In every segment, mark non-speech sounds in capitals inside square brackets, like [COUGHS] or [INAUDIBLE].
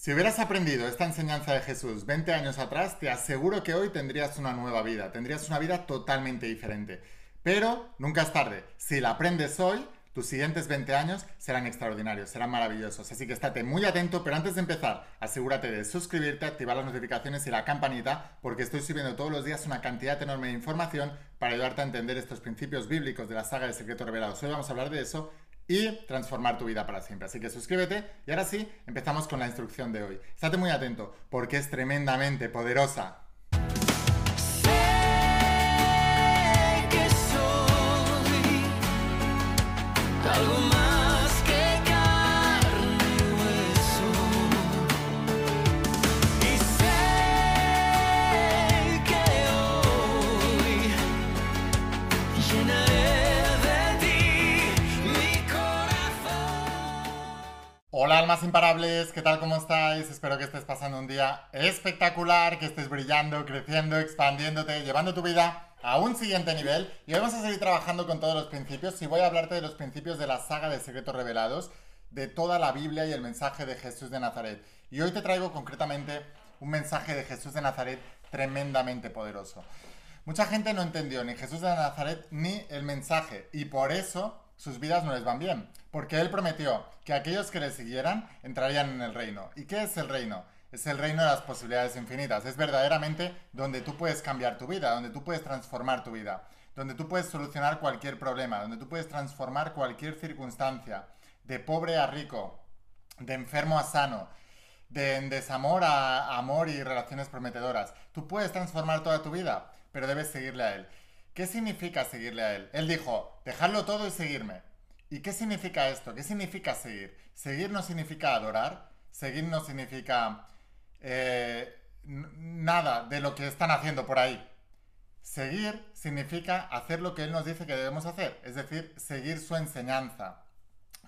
Si hubieras aprendido esta enseñanza de Jesús 20 años atrás, te aseguro que hoy tendrías una nueva vida, tendrías una vida totalmente diferente. Pero nunca es tarde. Si la aprendes hoy, tus siguientes 20 años serán extraordinarios, serán maravillosos. Así que estate muy atento, pero antes de empezar, asegúrate de suscribirte, activar las notificaciones y la campanita, porque estoy subiendo todos los días una cantidad enorme de información para ayudarte a entender estos principios bíblicos de la saga de Secretos Revelados. Hoy vamos a hablar de eso y transformar tu vida para siempre. Así que suscríbete y ahora sí, empezamos con la instrucción de hoy. Estate muy atento porque es tremendamente poderosa. Hola almas imparables, ¿qué tal? ¿Cómo estáis? Espero que estés pasando un día espectacular, que estés brillando, creciendo, expandiéndote, llevando tu vida a un siguiente nivel. Y vamos a seguir trabajando con todos los principios y voy a hablarte de los principios de la saga de secretos revelados, de toda la Biblia y el mensaje de Jesús de Nazaret. Y hoy te traigo concretamente un mensaje de Jesús de Nazaret tremendamente poderoso. Mucha gente no entendió ni Jesús de Nazaret ni el mensaje y por eso sus vidas no les van bien, porque Él prometió que aquellos que le siguieran entrarían en el reino. ¿Y qué es el reino? Es el reino de las posibilidades infinitas. Es verdaderamente donde tú puedes cambiar tu vida, donde tú puedes transformar tu vida, donde tú puedes solucionar cualquier problema, donde tú puedes transformar cualquier circunstancia, de pobre a rico, de enfermo a sano, de desamor a amor y relaciones prometedoras. Tú puedes transformar toda tu vida, pero debes seguirle a Él. ¿Qué significa seguirle a él? Él dijo, dejarlo todo y seguirme. ¿Y qué significa esto? ¿Qué significa seguir? Seguir no significa adorar, seguir no significa eh, nada de lo que están haciendo por ahí. Seguir significa hacer lo que Él nos dice que debemos hacer, es decir, seguir su enseñanza.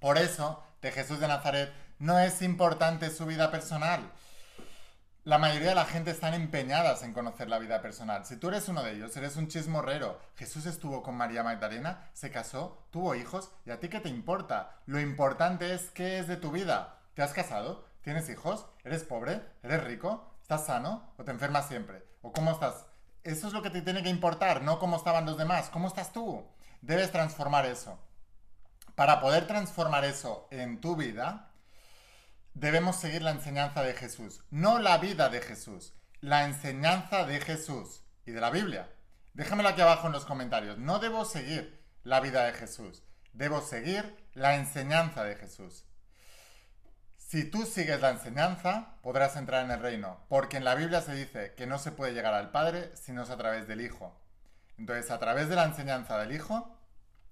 Por eso, de Jesús de Nazaret no es importante su vida personal. La mayoría de la gente están empeñadas en conocer la vida personal. Si tú eres uno de ellos, eres un chismorrero. Jesús estuvo con María Magdalena, se casó, tuvo hijos, ¿y a ti qué te importa? Lo importante es qué es de tu vida. ¿Te has casado? ¿Tienes hijos? ¿Eres pobre? ¿Eres rico? ¿Estás sano? ¿O te enfermas siempre? ¿O cómo estás? Eso es lo que te tiene que importar, no cómo estaban los demás. ¿Cómo estás tú? Debes transformar eso. Para poder transformar eso en tu vida, debemos seguir la enseñanza de Jesús, no la vida de Jesús, la enseñanza de Jesús y de la Biblia. Déjamelo aquí abajo en los comentarios. No debo seguir la vida de Jesús, debo seguir la enseñanza de Jesús. Si tú sigues la enseñanza, podrás entrar en el reino, porque en la Biblia se dice que no se puede llegar al Padre si no es a través del Hijo. Entonces, a través de la enseñanza del Hijo,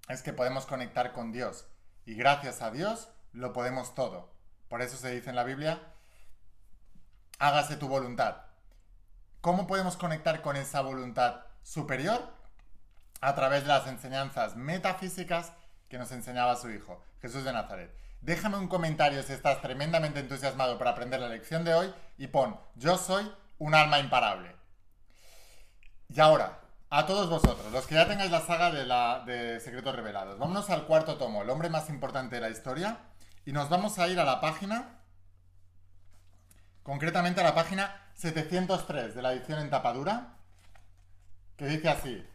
es que podemos conectar con Dios. Y gracias a Dios lo podemos todo. Por eso se dice en la Biblia, hágase tu voluntad. ¿Cómo podemos conectar con esa voluntad superior? A través de las enseñanzas metafísicas que nos enseñaba su Hijo, Jesús de Nazaret. Déjame un comentario si estás tremendamente entusiasmado para aprender la lección de hoy y pon, yo soy un alma imparable. Y ahora, a todos vosotros, los que ya tengáis la saga de, de Secretos Revelados, vámonos al cuarto tomo, el hombre más importante de la historia, y nos vamos a ir a la página, concretamente a la página 703 de la edición en tapadura, que dice así,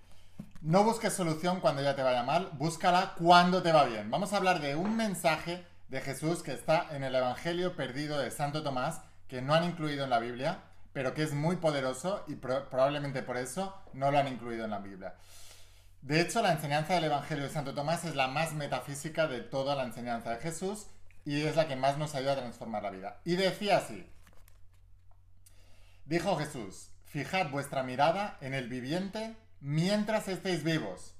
no busques solución cuando ya te vaya mal, búscala cuando te va bien. Vamos a hablar de un mensaje de Jesús que está en el Evangelio perdido de Santo Tomás, que no han incluido en la Biblia, pero que es muy poderoso y probablemente por eso no lo han incluido en la Biblia. De hecho, la enseñanza del Evangelio de Santo Tomás es la más metafísica de toda la enseñanza de Jesús y es la que más nos ayuda a transformar la vida. Y decía así, dijo Jesús, fijad vuestra mirada en el viviente mientras estéis vivos,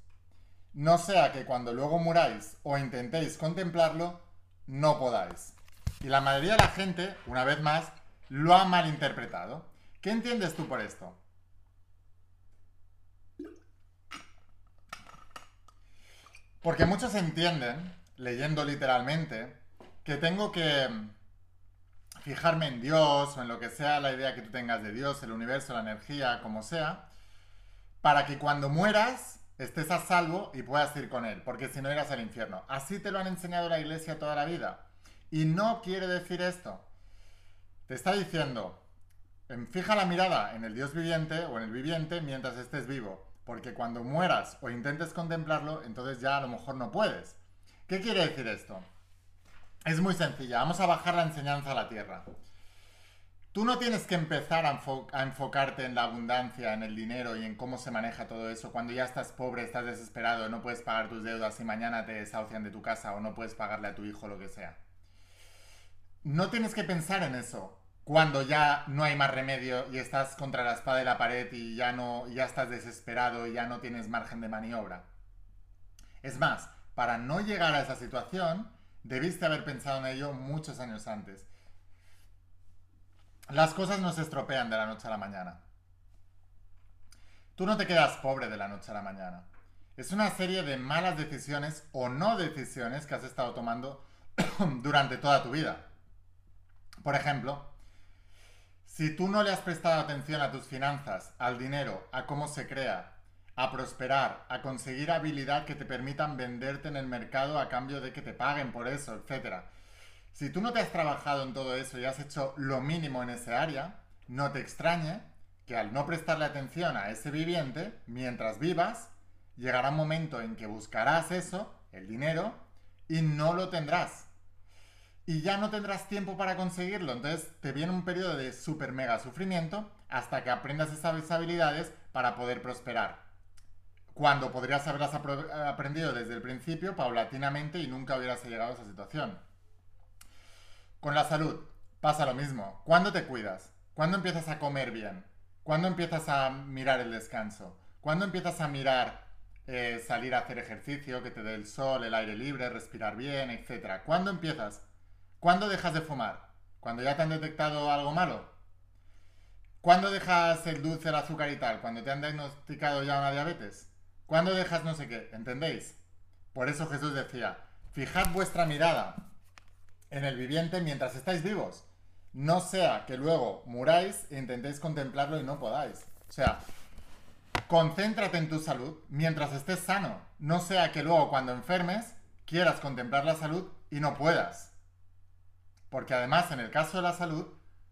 no sea que cuando luego muráis o intentéis contemplarlo, no podáis. Y la mayoría de la gente, una vez más, lo ha malinterpretado. ¿Qué entiendes tú por esto? Porque muchos entienden, leyendo literalmente, que tengo que fijarme en Dios o en lo que sea la idea que tú tengas de Dios, el universo, la energía, como sea, para que cuando mueras estés a salvo y puedas ir con Él, porque si no irás al infierno. Así te lo han enseñado la iglesia toda la vida. Y no quiere decir esto. te está diciendo, fija la mirada en el Dios viviente o en el viviente mientras estés vivo, porque cuando mueras o intentes contemplarlo, entonces ya a lo mejor no puedes. ¿Qué quiere decir esto? Es muy sencilla, vamos a bajar la enseñanza a la tierra. Tú no tienes que empezar a, enfocarte en la abundancia, en el dinero y en cómo se maneja todo eso cuando ya estás pobre, estás desesperado, no puedes pagar tus deudas y mañana te desahucian de tu casa o no puedes pagarle a tu hijo lo que sea. No tienes que pensar en eso cuando ya no hay más remedio y estás contra la espada de la pared y ya no ya estás desesperado y ya no tienes margen de maniobra. Es más, para no llegar a esa situación, debiste haber pensado en ello muchos años antes. Las cosas no se estropean de la noche a la mañana. Tú no te quedas pobre de la noche a la mañana. Es una serie de malas decisiones o no decisiones que has estado tomando [CLEARS THROAT] durante toda tu vida. Por ejemplo, si tú no le has prestado atención a tus finanzas, al dinero, a cómo se crea, a prosperar, a conseguir habilidad que te permitan venderte en el mercado a cambio de que te paguen por eso, etc., si tú no te has trabajado en todo eso y has hecho lo mínimo en ese área, no te extrañe que al no prestarle atención a ese viviente, mientras vivas, llegará un momento en que buscarás eso, el dinero, y no lo tendrás. Y ya no tendrás tiempo para conseguirlo. Entonces te viene un periodo de super mega sufrimiento hasta que aprendas esas habilidades para poder prosperar. Cuando podrías haberlas aprendido desde el principio, paulatinamente, y nunca hubieras llegado a esa situación. Con la salud pasa lo mismo. ¿Cuándo te cuidas? ¿Cuándo empiezas a comer bien? ¿Cuándo empiezas a mirar el descanso? ¿Cuándo empiezas a mirar eh, salir a hacer ejercicio, que te dé el sol, el aire libre, respirar bien, etcétera? ¿Cuándo empiezas? ¿Cuándo dejas de fumar? ¿Cuando ya te han detectado algo malo? ¿Cuándo dejas el dulce, el azúcar y tal? ¿Cuando te han diagnosticado ya una diabetes? ¿Cuándo dejas no sé qué? ¿Entendéis? Por eso Jesús decía, fijad vuestra mirada en el viviente mientras estáis vivos. No sea que luego muráis e intentéis contemplarlo y no podáis. O sea, concéntrate en tu salud mientras estés sano. No sea que luego cuando enfermes quieras contemplar la salud y no puedas. Porque además en el caso de la salud,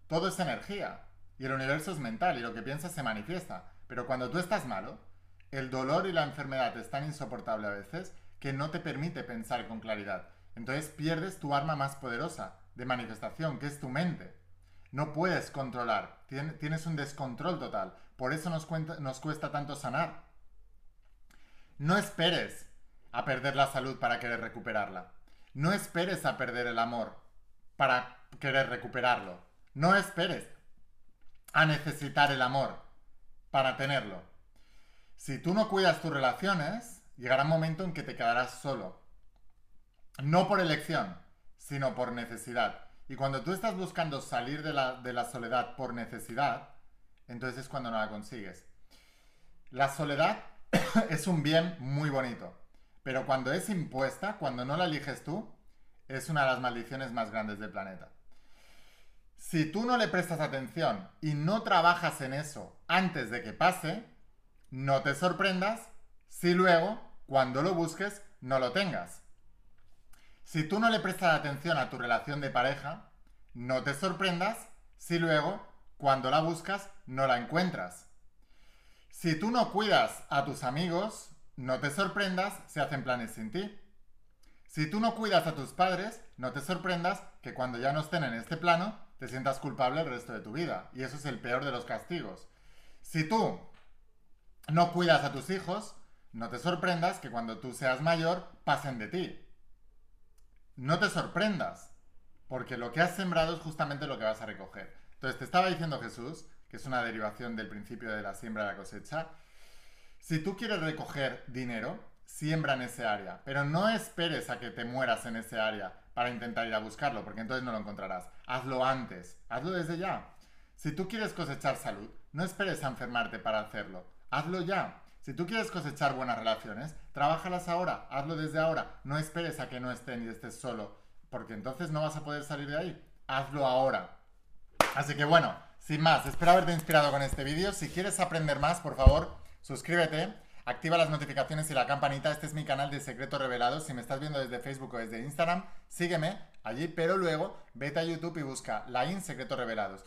todo es energía. Y el universo es mental y lo que piensas se manifiesta. Pero cuando tú estás malo, el dolor y la enfermedad es tan insoportable a veces que no te permite pensar con claridad. Entonces pierdes tu arma más poderosa de manifestación, que es tu mente. No puedes controlar, tienes un descontrol total. Por eso nos, nos cuesta tanto sanar. No esperes a perder la salud para querer recuperarla. No esperes a perder el amor para querer recuperarlo. No esperes a necesitar el amor para tenerlo. Si tú no cuidas tus relaciones, llegará un momento en que te quedarás solo no por elección, sino por necesidad. Y cuando tú estás buscando salir de la, soledad por necesidad, entonces es cuando no la consigues. La soledad [COUGHS] es un bien muy bonito, pero cuando es impuesta, cuando no la eliges tú, es una de las maldiciones más grandes del planeta. Si tú no le prestas atención y no trabajas en eso antes de que pase, no te sorprendas si luego, cuando lo busques, no lo tengas. Si tú no le prestas atención a tu relación de pareja, no te sorprendas si luego, cuando la buscas, no la encuentras. Si tú no cuidas a tus amigos, no te sorprendas si hacen planes sin ti. Si tú no cuidas a tus padres, no te sorprendas que cuando ya no estén en este plano, te sientas culpable el resto de tu vida. Y eso es el peor de los castigos. Si tú no cuidas a tus hijos, no te sorprendas que cuando tú seas mayor, pasen de ti no te sorprendas, porque lo que has sembrado es justamente lo que vas a recoger. Entonces te estaba diciendo Jesús, que es una derivación del principio de la siembra y la cosecha, si tú quieres recoger dinero, siembra en ese área, pero no esperes a que te mueras en ese área para intentar ir a buscarlo, porque entonces no lo encontrarás. Hazlo antes, hazlo desde ya. Si tú quieres cosechar salud, no esperes a enfermarte para hacerlo, hazlo ya. Si tú quieres cosechar buenas relaciones, trabájalas ahora, hazlo desde ahora. No esperes a que no estén y estés solo, porque entonces no vas a poder salir de ahí. Hazlo ahora. Así que bueno, sin más, espero haberte inspirado con este vídeo. Si quieres aprender más, por favor, suscríbete, activa las notificaciones y la campanita. Este es mi canal de Secretos Revelados. Si me estás viendo desde Facebook o desde Instagram, sígueme, allí, pero luego vete a YouTube y busca Laín Secretos Revelados.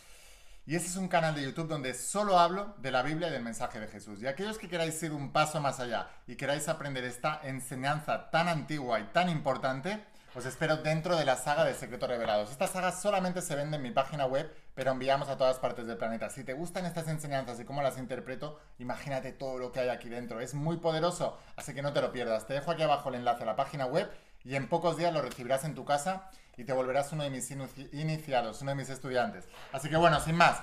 Y ese es un canal de YouTube donde solo hablo de la Biblia y del mensaje de Jesús. Y aquellos que queráis ir un paso más allá y queráis aprender esta enseñanza tan antigua y tan importante, os espero dentro de la saga de Secretos Revelados. Esta saga solamente se vende en mi página web, pero enviamos a todas partes del planeta. Si te gustan estas enseñanzas y cómo las interpreto, imagínate todo lo que hay aquí dentro. Es muy poderoso, así que no te lo pierdas. Te dejo aquí abajo el enlace a la página web y en pocos días lo recibirás en tu casa y te volverás uno de mis iniciados, uno de mis estudiantes. Así que bueno, sin más,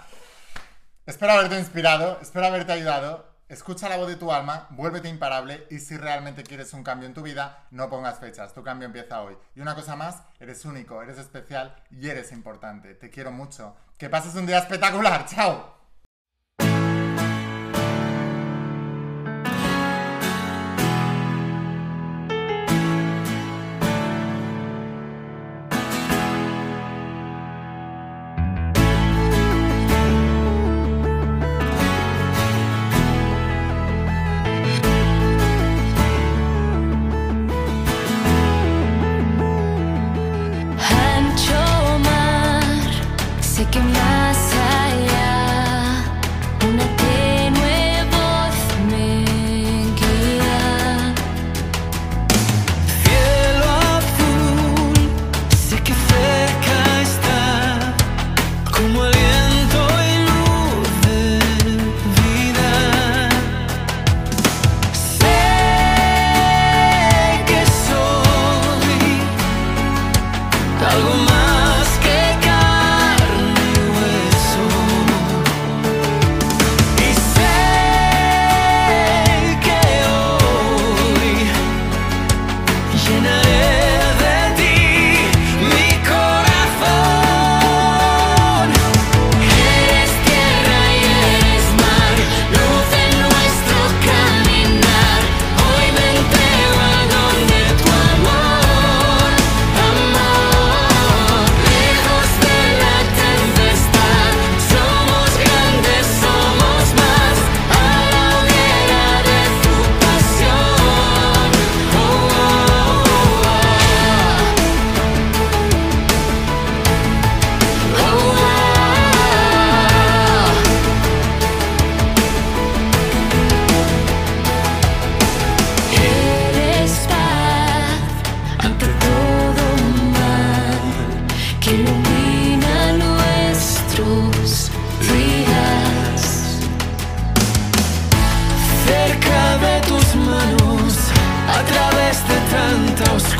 espero haberte inspirado, espero haberte ayudado. Escucha la voz de tu alma, vuélvete imparable y si realmente quieres un cambio en tu vida, no pongas fechas, tu cambio empieza hoy. Y una cosa más, eres único, eres especial y eres importante. Te quiero mucho. Que pases un día espectacular. ¡Chao! cerca de tus manos, a través de tanta oscuridad.